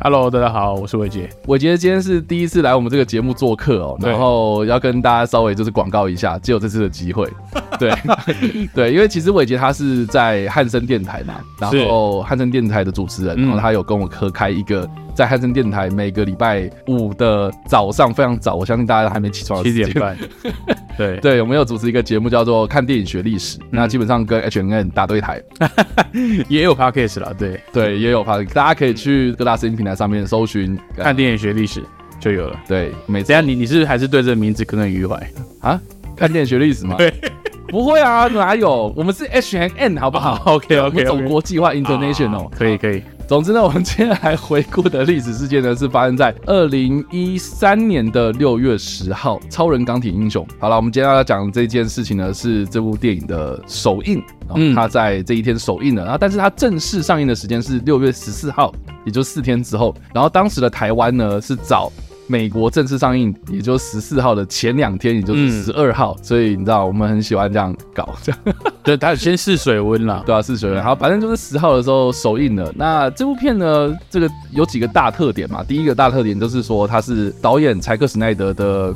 Hello，大家好，我是伟杰。伟杰今天是第一次来我们这个节目做客哦，然后要跟大家稍微就是广告一下，只有这次的机会。对对，因为其实伟杰他是在汉森电台嘛，然后汉森电台的主持人，然后他有跟我合开一个。在汉森电台每个礼拜五的早上非常早，我相信大家还没起床。七点半。对对，我们有主持一个节目叫做《看电影学历史》，嗯，那基本上跟 H N N 打对台，也有 Podcast 了。对对，也有 Podcast，大家可以去各大声音平台上面搜寻《看电影学历史》就有了。对，每这样你你是，是还是对这个名字耿耿于怀啊？看电影学历史吗？对，不会啊，哪有？我们是 HNN 好不好？OK OK，走国际化 International，可以可以。总之呢，我们今天来回顾的历史事件呢，是发生在二零一三年的六月十号，《超人钢铁英雄》。好了，我们今天要讲这件事情呢，是这部电影的首映，嗯，它在这一天首映了，然后但是它正式上映的时间是六月十四号，也就四天之后。然后当时的台湾呢是早。美国正式上映，也就十四号的前两天，也就是十二号，所以你知道我们很喜欢这样搞，这样对，他先试水温了，对啊，试水温。好，反正就是十号的时候首映了。那这部片呢，这个有几个大特点嘛？第一个大特点就是说，它是导演柴克史奈德的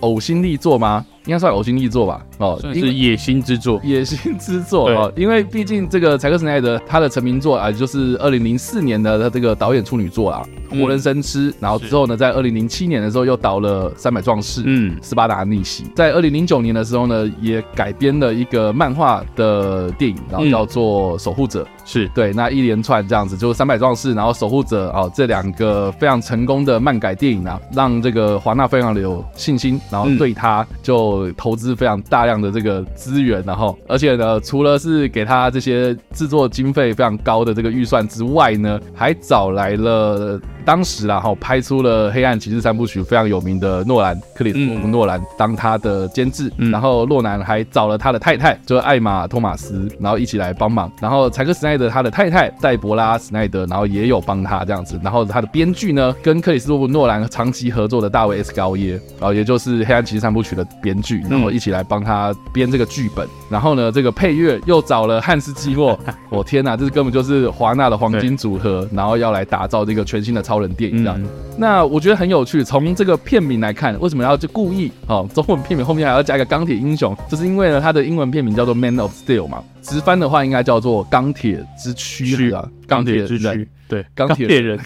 呕心力作吗？应该算呕心力作吧，哦，是野心之作，野心之作哦，因为毕竟这个柴克斯奈德他的成名作啊，就是二零零四年的他这个导演处女作啊，嗯《活人生吃》，然后之后呢，在二零零七年的时候又导了《三百壮士》，嗯，《斯巴达逆袭》，在二零零九年的时候呢，也改编了一个漫画的电影，然后叫做《守护者》，是。对，那一连串这样子，就是《三百壮士》，然后《守护者》哦，这两个非常成功的漫改电影啊，让这个华纳非常的有信心，然后对他就。投资非常大量的这个资源，然后而且呢，除了是给他这些制作经费非常高的这个预算之外呢，还找来了。当时啦，哈，拍出了《黑暗骑士》三部曲非常有名的诺兰，克里斯托弗诺兰当他的监制，嗯，然后诺兰还找了他的太太，就是艾玛托马斯，然后一起来帮忙。然后柴克史奈德他的太太戴博拉史奈德，然后也有帮他这样子。然后他的编剧呢，跟克里斯托弗诺兰长期合作的大卫 S 高耶，然后也就是《黑暗骑士》三部曲的编剧，然后一起来帮他编这个剧本。然后呢，这个配乐又找了汉斯季默，我天哪，这是根本就是华纳的黄金组合，然后要来打造这个全新的超。超人电影这样，嗯，那我觉得很有趣。从这个片名来看，为什么要就故意哦？中文片名后面还要加一个钢铁英雄，就是因为呢，它的英文片名叫做《Man of Steel》嘛，直翻的话应该叫做钢铁之躯啊，钢铁之躯，对，钢铁人，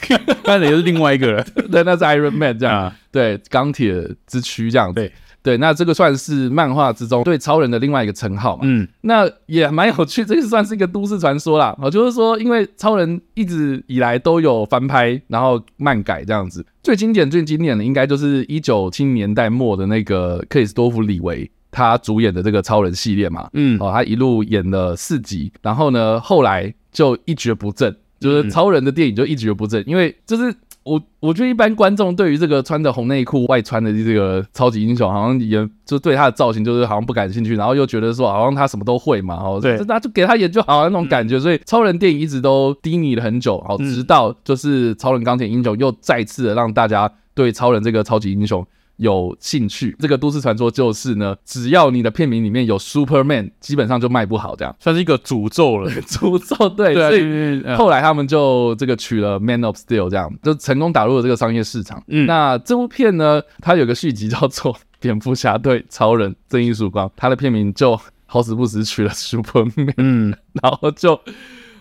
钢铁又是另外一个人，对，那是 Iron Man 这样，啊，对，钢铁之躯这样，对。对，那这个算是漫画之中对超人的另外一个称号嘛？嗯，那也蛮有趣，这个算是一个都市传说啦。哦，就是说，因为超人一直以来都有翻拍，然后漫改这样子。最经典、最经典的，应该就是一九七零年代末的那个克里斯多夫·李维他主演的这个超人系列嘛。嗯，哦，他一路演了四集，然后呢，后来就一蹶不振，就是超人的电影就一蹶不振，因为就是。我我觉得一般观众对于这个穿着红内裤外穿的这个超级英雄，好像也就对他的造型就是好像不感兴趣，然后又觉得说好像他什么都会嘛，哦，对，那就给他演就好那种感觉，所以超人电影一直都低迷了很久，好，直到就是超人钢铁英雄又再次的让大家对超人这个超级英雄。有兴趣，这个都市传说就是呢，只要你的片名里面有 Superman，基本上就卖不好，这样算是一个诅咒了。诅咒对，对，所以后来他们就这个取了 Man of Steel，这样就成功打入了这个商业市场。嗯，那这部片呢，它有个续集叫做《蝙蝠侠对超人正义曙光》，它的片名就好死不死取了 Superman，嗯，然后就。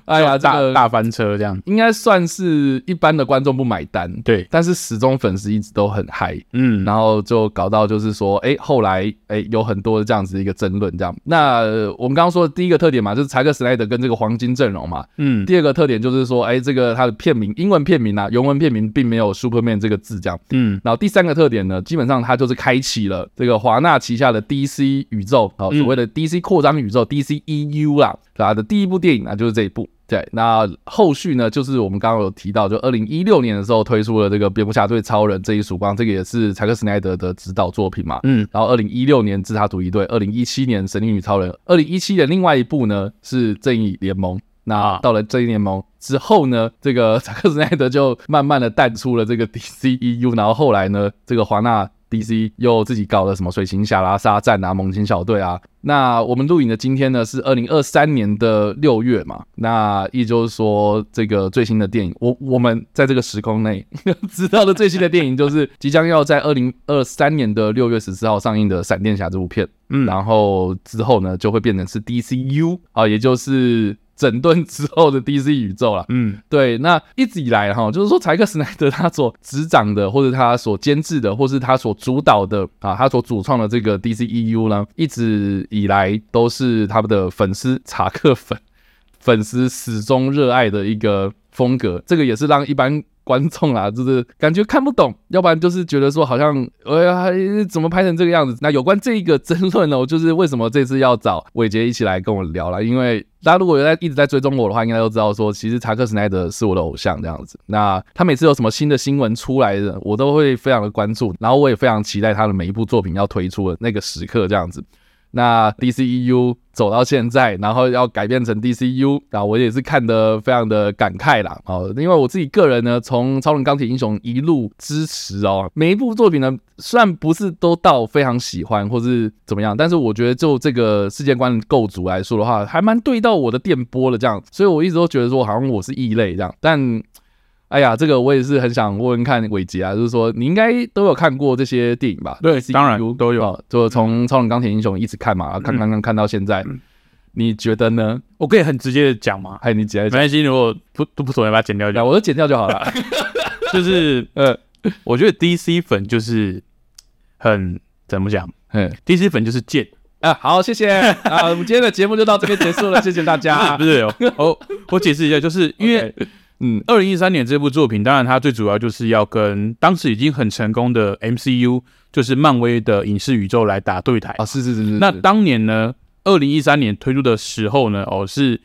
哎呀，大、这个、大翻车这样，应该算是一般的观众不买单，对，但是始终粉丝一直都很嗨，嗯，然后就搞到就是说，哎、欸，后来哎、欸、有很多的这样子一个争论，这样。那我们刚刚说的第一个特点嘛，就是查克史奈德跟这个黄金阵容嘛，嗯，第二个特点就是说，哎、欸，这个他的片名英文片名啊，原文片名并没有 Superman 这个字，这样，嗯，然后第三个特点呢，基本上他就是开启了这个华纳旗下的 DC 宇宙，好，所谓的 DC 扩张宇宙、嗯、DC EU 啦，他的第一部电影啊，就是这一部。对，那后续呢，就是我们刚刚有提到，就二零一六年的时候推出了这个蝙蝠侠对超人这一曙光，这个也是柴克斯奈德的指导作品嘛。嗯，然后二零一六年自杀突击队，二零一七年神力女超人，二零一七年另外一部呢是正义联盟。那到了正义联盟之后呢，这个 查克·斯奈德就慢慢的淡出了这个 DCEU，然后后来呢，这个华纳。DC 又自己搞了什么水行侠啦、沙战啊、猛禽小队啊。那我们录影的今天呢是二零二三年的六月嘛？那也就是说，这个最新的电影，我我们在这个时空内 知道的最新的电影，就是即将要在二零二三年的六月十四号上映的《闪电侠》这部片。嗯，然后之后呢就会变成是 DCU 啊，也就是。整顿之后的 DC 宇宙了，嗯，对，那一直以来哈，就是说柴克斯奈德他所执掌的，或者他所监制的，或是他所主导的啊，他所主创的这个 DCEU 呢，一直以来都是他们的粉丝查克粉粉丝始终热爱的一个风格，这个也是让一般。观众啊，就是感觉看不懂，要不然就是觉得说好像，哎呀，怎么拍成这个样子？那有关这一个争论呢，我就是为什么这次要找伟杰一起来跟我聊了？因为大家如果有在一直在追踪我的话，应该都知道说，其实查克·史奈德是我的偶像这样子。那他每次有什么新的新闻出来的，我都会非常的关注，然后我也非常期待他的每一部作品要推出的那个时刻这样子。那 DCEU 走到现在，然后要改变成 DCU，啊，我也是看得非常的感慨啦。哦，因为我自己个人呢，从超人、钢铁英雄一路支持哦，每一部作品呢，虽然不是都到非常喜欢或是怎么样，但是我觉得就这个世界观构筑来说的话，还蛮对到我的电波的这样，所以我一直都觉得说，好像我是异类这样，但。哎呀，这个我也是很想问问看伟杰啊，就是说你应该都有看过这些电影吧？对，当然都有，就从超人、钢铁英雄一直看嘛，看看看看到现在，你觉得呢？我可以很直接的讲吗？哎，你直接讲，没关系，如果不都不妥，要把它剪掉就，我就剪掉就好了。就是 呃，我觉得 DC 粉就是很怎么讲？嗯，DC 粉就是贱啊。好，谢谢啊，我们今天的节目就到这边结束了，谢谢大家。不是，我我解释一下，就是因为。嗯，二零一三年这部作品，当然它最主要就是要跟当时已经很成功的 MCU，就是漫威的影视宇宙来打对台啊。是是是是。那当年呢，二零一三年推出的时候呢，哦，是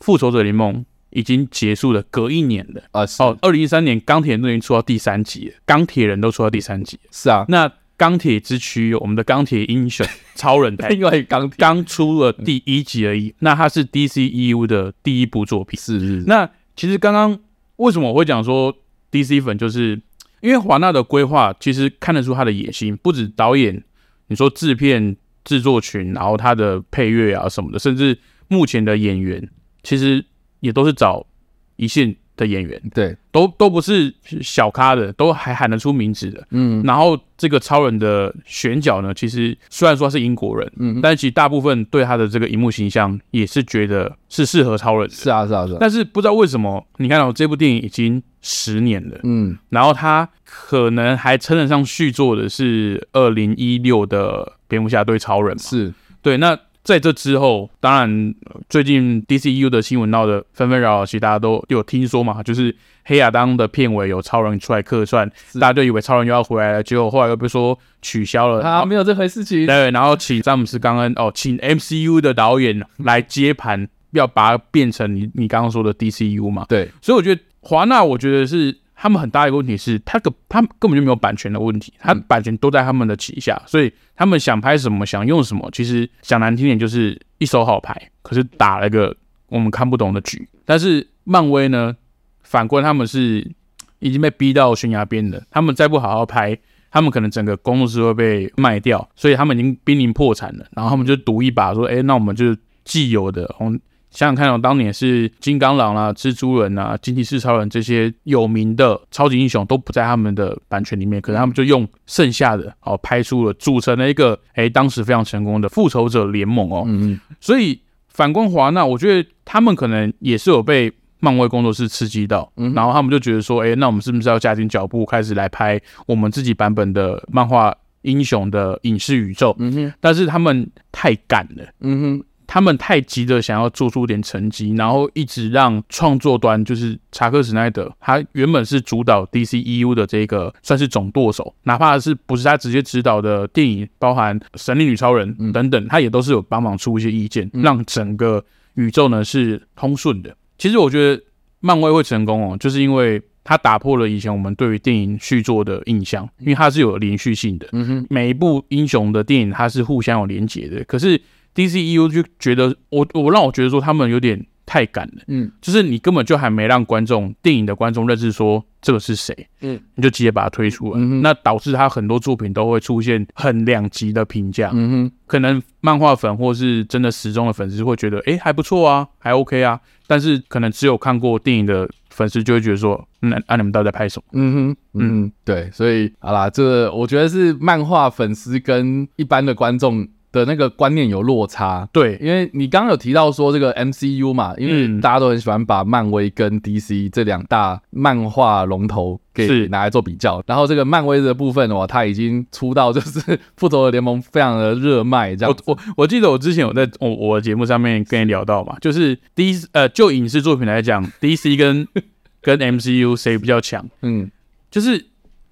复仇者联盟已经结束了，隔一年了啊。哦，二零一三年钢铁人都已经出到第三集了，钢铁人都出到第三集。是啊。那钢铁之躯，我们的钢铁英雄 超人，因为钢刚出了第一集而已。那它是 DCEU 的第一部作品。是是。那其实刚刚为什么我会讲说 DC 粉，就是因为华纳的规划其实看得出他的野心，不止导演，你说制片、制作群，然后他的配乐啊什么的，甚至目前的演员，其实也都是找一线的演员，对，都都不是小咖的，都还喊得出名字的，嗯。然后这个超人的选角呢，其实虽然说他是英国人，嗯，但是其实大部分对他的这个荧幕形象也是觉得是适合超人的。是啊，是啊，是啊。但是不知道为什么，你看到这部电影已经十年了，嗯，然后他可能还称得上续作的是二零一六的蝙蝠侠对超人嘛，是对那。在这之后，当然最近 DCU 的新闻闹得纷纷扰扰，其实大家都有听说嘛，就是黑亚当的片尾有超人出来客串，大家就以为超人又要回来了，结果后来又被说取消了，啊，没有这回事情。对，然后请詹姆斯·冈恩哦，请 MCU 的导演来接盘，要把它变成你你刚刚说的 DCU 嘛？对，所以我觉得华纳，我觉得是。他们很大一个问题是，他个他们根本就没有版权的问题，他版权都在他们的旗下，所以他们想拍什么，想用什么，其实讲难听点就是一手好牌，可是打了个我们看不懂的局。但是漫威呢，反观他们是已经被逼到悬崖边的，他们再不好好拍，他们可能整个工作室会被卖掉，所以他们已经濒临破产了。然后他们就赌一把，说，哎，那我们就既有的红。想想看哦，当年是金刚狼啦、啊、蜘蛛人啊、惊奇四超人这些有名的超级英雄都不在他们的版权里面，可能他们就用剩下的哦拍出了，组成了一个 哎当时非常成功的复仇者联盟哦。嗯嗯。所以反观华纳，我觉得他们可能也是有被漫威工作室刺激到，嗯，然后他们就觉得说，哎，那我们是不是要加紧脚步，开始来拍我们自己版本的漫画英雄的影视宇宙？嗯哼。但是他们太赶了，嗯哼。他们太急着想要做出点成绩，然后一直让创作端就是查克·史奈德，他原本是主导 DCEU 的这个算是总舵手，哪怕是不是他直接指导的电影，包含《神力女超人》等等，他也都是有帮忙出一些意见，让整个宇宙呢是通顺的。其实我觉得漫威会成功哦，就是因为他打破了以前我们对于电影续作的印象，因为它是有连续性的，每一部英雄的电影它是互相有连结的，可是。DCEU 就觉得我我让我觉得说他们有点太赶了，嗯，就是你根本就还没让观众电影的观众认识说这个是谁，嗯，你就直接把它推出来，嗯、那导致他很多作品都会出现很两极的评价，嗯哼，可能漫画粉或是真的时钟的粉丝会觉得，哎、欸，还不错啊，还 OK 啊，但是可能只有看过电影的粉丝就会觉得说，那、嗯、啊你们到底在拍什么？嗯哼，嗯，嗯。对，所以好啦，这我觉得是漫画粉丝跟一般的观众。的那个观念有落差，对，因为你刚刚有提到说这个 MCU 嘛，因为大家都很喜欢把漫威跟 DC 这两大漫画龙头给拿来做比较，然后这个漫威的部分的话，它已经出到就是 复仇者联盟非常的热卖，这样。我我我记得我之前有在我我的节目上面跟你聊到嘛，就是 DC 呃就影视作品来讲，DC 跟 跟 MCU 谁比较强？嗯，就是。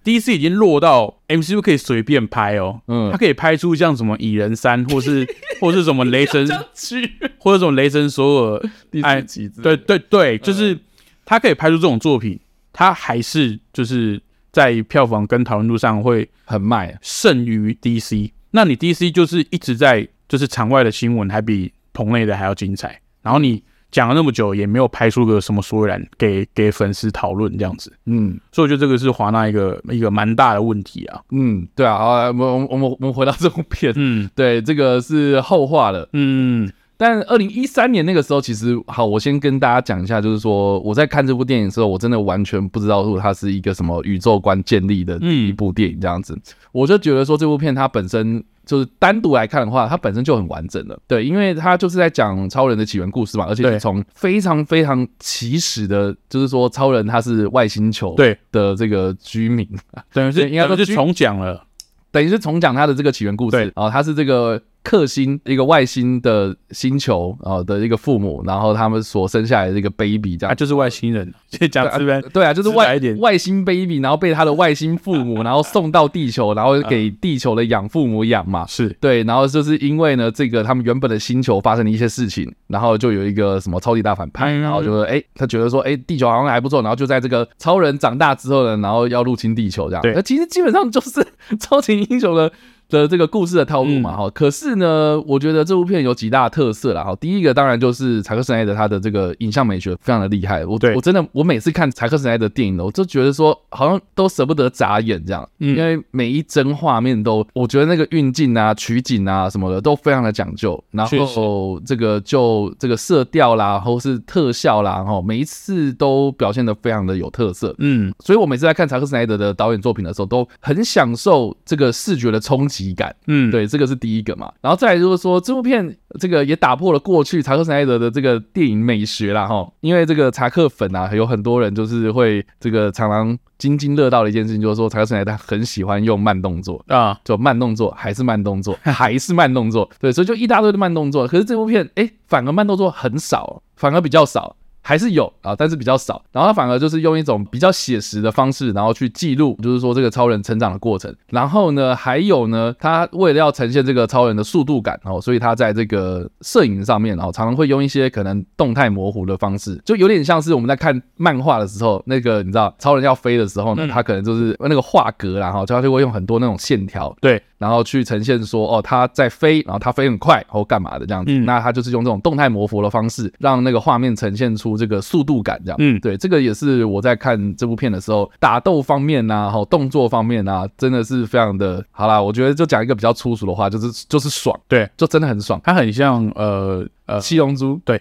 DC 已经落到 MCU 可以随便拍哦，嗯，他可以拍出像什么蚁人三，或是或是什么雷神 或者什么雷神索尔第四集，对对对，就是他可以拍出这种作品，他还是就是在票房跟讨论度上会很卖，胜于 DC。那你 DC 就是一直在就是场外的新闻还比棚内的还要精彩，然后你。讲了那么久，也没有拍出个什么所以然给给粉丝讨论这样子，嗯，所以我觉得这个是华纳一个一个蛮大的问题啊，嗯，对啊，好，我们我们我们回到这部片，嗯，对，这个是后话了，嗯，但二零一三年那个时候，其实好，我先跟大家讲一下，就是说我在看这部电影的时候，我真的完全不知道说它是一个什么宇宙观建立的一部电影这样子，嗯，我就觉得说这部片它本身。就是单独来看的话，它本身就很完整了。对，因为它就是在讲超人的起源故事嘛，而且是从非常非常起始的，就是说超人他是外星球对的这个居民，等于是应该说是重讲了，等于是重讲他的这个起源故事。对，啊，他是这个。克星一个外星的星球啊的一个父母，然后他们所生下来的一个 baby，这样、啊、就是外星人。讲这边对啊，就是外外星 baby，然后被他的外星父母，然后送到地球，然后给地球的养父母养嘛。是对，然后就是因为呢，这个他们原本的星球发生了一些事情，然后就有一个什么超级大反派，然后就说哎，他觉得说哎，地球好像还不错，然后就在这个超人长大之后呢，然后要入侵地球这样。对，那其实基本上就是 超级英雄的。的这个故事的套路嘛，哈、嗯，可是呢，我觉得这部片有几大特色啦，哈，第一个当然就是柴克史奈德他的这个影像美学非常的厉害，我对。我真的我每次看柴克史奈德电影呢，我就觉得说好像都舍不得眨眼这样，嗯，因为每一帧画面都，我觉得那个运镜啊、取景啊什么的都非常的讲究，然后这个就这个色调啦，或是特效啦，哈，每一次都表现的非常的有特色，嗯，所以我每次在看柴克史奈德的导演作品的时候，都很享受这个视觉的冲击。喜感，嗯，对，这个是第一个嘛，然后再来就是说，这部片这个也打破了过去查克·史奈德的这个电影美学啦哈，因为这个查克粉啊，有很多人就是会这个常常津津乐道的一件事情，就是说查克·史奈德很喜欢用慢动作啊，就慢动作还是慢动作还是慢动作，对，所以就一大堆的慢动作，可是这部片哎，反而慢动作很少，反而比较少。还是有啊，但是比较少。然后他反而就是用一种比较写实的方式，然后去记录，就是说这个超人成长的过程。然后呢，还有呢，他为了要呈现这个超人的速度感哦，所以他在这个摄影上面哦，常常会用一些可能动态模糊的方式，就有点像是我们在看漫画的时候，那个你知道超人要飞的时候呢，他可能就是那个画格，然后他就会用很多那种线条，对，然后去呈现说哦他在飞，然后他飞很快，或干嘛的这样子。那他就是用这种动态模糊的方式，让那个画面呈现出。这个速度感，这样，嗯，对，这个也是我在看这部片的时候，打斗方面呐，哈，动作方面呐，真的是非常的好啦。我觉得就讲一个比较粗俗的话，就是就是爽，对，就真的很爽。它很像呃呃七龙珠，对，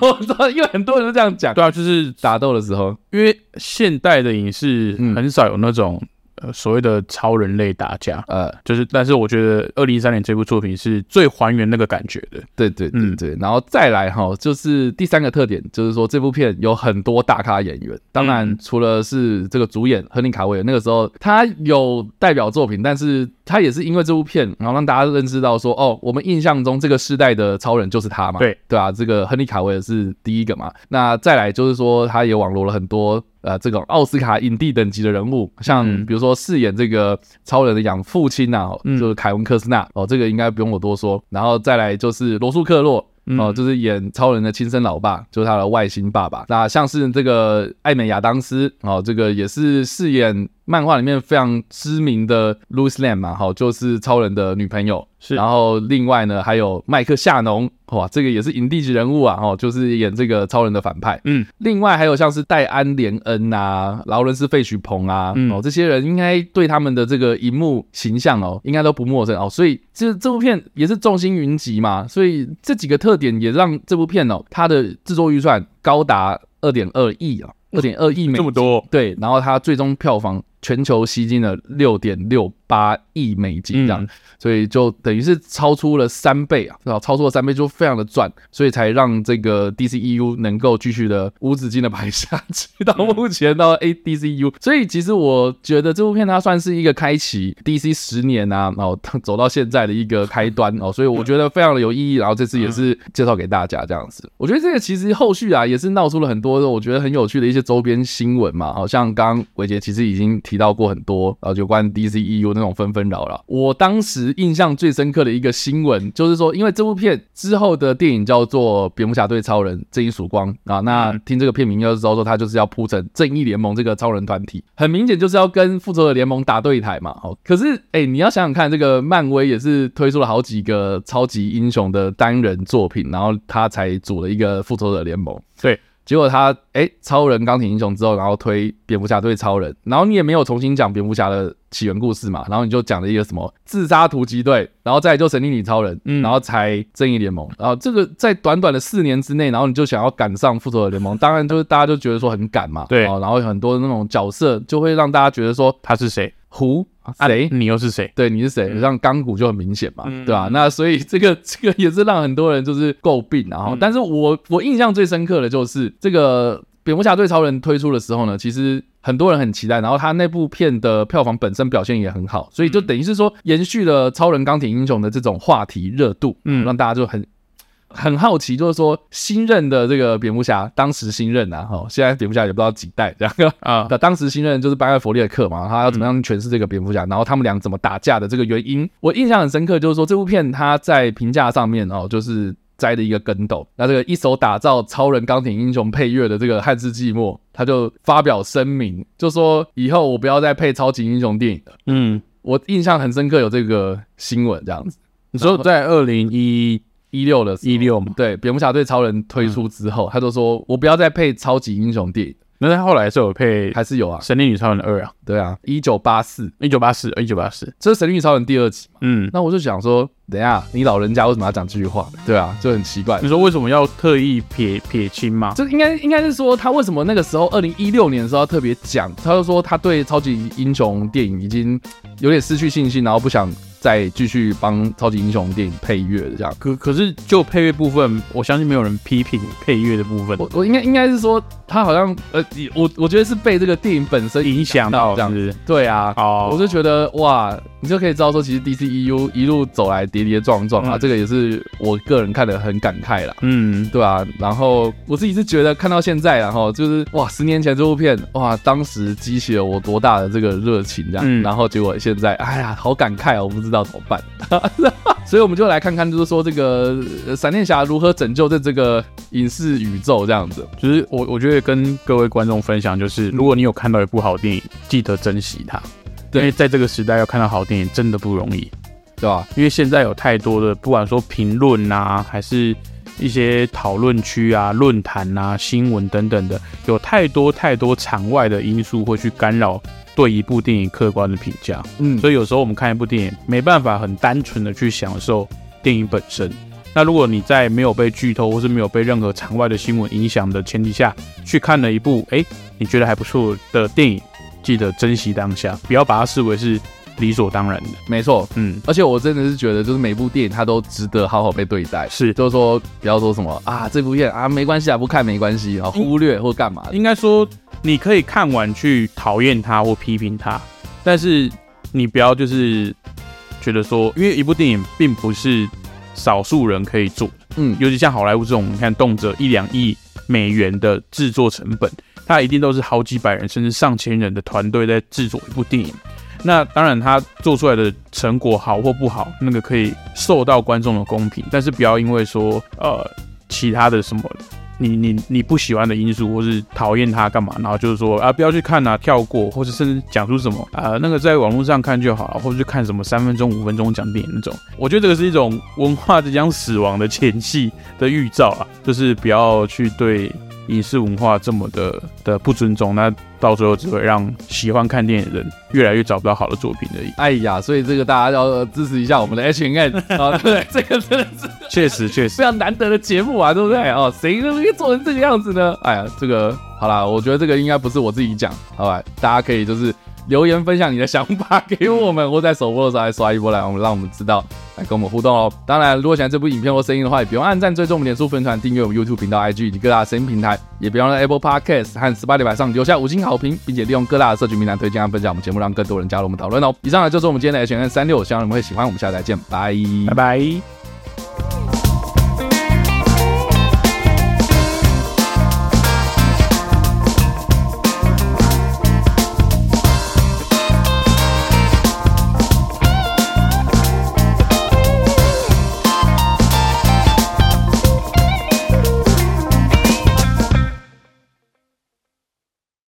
我知道，因为很多人都这样讲，对啊，就是打斗的时候，因为现代的影视很少有那种。所谓的超人类打架，呃，就是，但是我觉得二零一三年这部作品是最还原那个感觉的。对对对对，然后再来哈，就是第三个特点，就是说这部片有很多大咖演员。当然，除了是这个主演亨利卡维尔，那个时候他有代表作品，但是他也是因为这部片，然后让大家认识到说，哦，我们印象中这个世代的超人就是他嘛。对对啊，这个亨利卡维尔是第一个嘛。那再来就是说，他也网罗了很多。呃，这种奥斯卡影帝等级的人物，像比如说饰演这个超人的养父亲呐、啊，嗯、就是凯文·科斯纳哦，这个应该不用我多说。然后再来就是罗素·克洛哦，就是演超人的亲生老爸，就是他的外星爸爸。那像是这个艾美·亚当斯哦，这个也是饰演漫画里面非常知名的 Lois Lane 嘛，好，就是超人的女朋友。是，然后另外呢，还有麦克夏农，哇，这个也是影帝级人物啊，哦，就是演这个超人的反派。嗯，另外还有像是戴安·莲恩啊、劳伦斯·费许鹏啊，嗯、哦，这些人应该对他们的这个荧幕形象哦，应该都不陌生哦。所以这这部片也是众星云集嘛，所以这几个特点也让这部片哦，它的制作预算高达二点二亿啊，二点二亿美金，这么多，对，然后它最终票房全球吸金了六点六八亿美金这样，嗯、所以就等于是超出了三倍啊，超出了三倍就非常的赚，所以才让这个 DCEU 能够继续的无止境的排下去，到目前到 ADCU。所以其实我觉得这部片它算是一个开启 DC 十年啊，然后走到现在的一个开端哦，所以我觉得非常的有意义。然后这次也是介绍给大家这样子，我觉得这个其实后续啊也是闹出了很多我觉得很有趣的一些周边新闻嘛，好像刚刚伟杰其实已经提到过很多然后，有关 DCEU 那种纷纷扰扰。我当时印象最深刻的一个新闻，就是说，因为这部片之后的电影叫做《蝙蝠侠对超人：正义曙光》啊，那听这个片名就知道说，他就是要铺成正义联盟这个超人团体，很明显就是要跟复仇者联盟打对台嘛。好，可是哎、欸，你要想想看，这个漫威也是推出了好几个超级英雄的单人作品，然后他才组了一个复仇者联盟。对。结果他哎、欸，超人钢铁英雄之后，然后推蝙蝠侠对超人，然后你也没有重新讲蝙蝠侠的起源故事嘛，然后你就讲了一个什么自杀突击队，然后再就神力女超人，嗯，然后才正义联盟，然后这个在短短的四年之内，然后你就想要赶上复仇者联盟，当然就是大家就觉得说很赶嘛，对，然后很多那种角色就会让大家觉得说他是谁，胡。谁、啊？你又是谁？对，你是谁？让钢骨就很明显嘛，嗯、对吧、啊？那所以这个这个也是让很多人就是诟病，然后，但是我我印象最深刻的就是这个蝙蝠侠对超人推出的时候呢，其实很多人很期待，然后他那部片的票房本身表现也很好，所以就等于是说延续了超人钢铁英雄的这种话题热度，嗯，让大家就很。很好奇，就是说新任的这个蝙蝠侠，当时新任呐，哈，现在蝙蝠侠也不知道几代这样啊。那当时新任就是班艾弗列克嘛，他要怎么样诠释这个蝙蝠侠，然后他们俩怎么打架的这个原因，我印象很深刻，就是说这部片他在评价上面哦，就是栽了一个跟斗。那这个一手打造超人钢铁英雄配乐的这个汉斯季默，他就发表声明，就说以后我不要再配超级英雄电影了。嗯，我印象很深刻，有这个新闻这样子。你说在二零一。一六的一六嘛，对，蝙蝠侠对超人推出之后，嗯、他就说我不要再配超级英雄电影。那他后来是有配，还是有啊？神力女超人二啊，对啊，一九八四，一九八四，一九八四，这是神力女超人第二集嘛。嗯，那我就想说，等一下你老人家为什么要讲这句话？对啊，就很奇怪。你说为什么要特意撇撇清吗？这应该应该是说他为什么那个时候二零一六年的时候要特别讲？他就说他对超级英雄电影已经有点失去信心，然后不想。再继续帮超级英雄电影配乐的这样，可可是就配乐部分，我相信没有人批评配乐的部分。我我应该应该是说，他好像呃，我我觉得是被这个电影本身影响到这样子。对啊，哦，我就觉得哇，你就可以知道说，其实 DCEU 一路走来跌跌撞撞啊，这个也是我个人看的很感慨啦。嗯，对啊。然后我自己是觉得看到现在，然后就是哇，十年前这部片哇，当时激起了我多大的这个热情这样，然后结果现在，哎呀，好感慨哦，我不知道。要怎么办？所以我们就来看看，就是说这个闪电侠如何拯救这这个影视宇宙这样子。就是我我觉得跟各位观众分享，就是如果你有看到一部好电影，记得珍惜它。因为在这个时代要看到好电影真的不容易，对吧？因为现在有太多的，不管说评论啊，还是一些讨论区啊、论坛啊、新闻等等的，有太多太多场外的因素会去干扰。对一部电影客观的评价，嗯，所以有时候我们看一部电影，没办法很单纯的去享受电影本身。那如果你在没有被剧透或是没有被任何场外的新闻影响的前提下去看了一部，哎，你觉得还不错的电影，记得珍惜当下，不要把它视为是理所当然的。没错，嗯，而且我真的是觉得，就是每部电影它都值得好好被对待。是，就是说不要说什么啊，这部片啊没关系啊，不看没关系，然后忽略或干嘛。应该说。你可以看完去讨厌它或批评它，但是你不要就是觉得说，因为一部电影并不是少数人可以做，嗯，尤其像好莱坞这种，你看动辄一两亿美元的制作成本，它一定都是好几百人甚至上千人的团队在制作一部电影。那当然，他做出来的成果好或不好，那个可以受到观众的公平，但是不要因为说呃其他的什么。你你你不喜欢的因素，或是讨厌他干嘛，然后就是说啊不要去看啊，跳过，或者甚至讲出什么啊那个在网络上看就好了，或者去看什么三分钟五分钟讲电影那种，我觉得这个是一种文化即将死亡的前戏的预兆啊，就是不要去对。影视文化这么的的不尊重，那到最后只会让喜欢看电影的人越来越找不到好的作品而已。哎呀，所以这个大家要支持一下我们的 hnm 啊，对，这个真的是确实确实非常难得的节目啊，对不对？哦，谁能够做成这个样子呢？哎呀，这个好啦，我觉得这个应该不是我自己讲，好吧？大家可以就是。留言分享你的想法给我们，或在首播的时候来刷一波来，我们让我们知道，来跟我们互动哦。当然，如果喜欢这部影片或声音的话，也不用按赞、追踪我们脸书粉团、订阅我们 YouTube 频道、IG 以及各大声音平台，也别忘了 Apple Podcast 和 Spotify 上留下五星好评，并且利用各大的社群平台推荐和分享我们节目，让更多人加入我们讨论哦。以上呢就是我们今天的 H&M 365，希望你们会喜欢。我们下次再见，拜拜拜。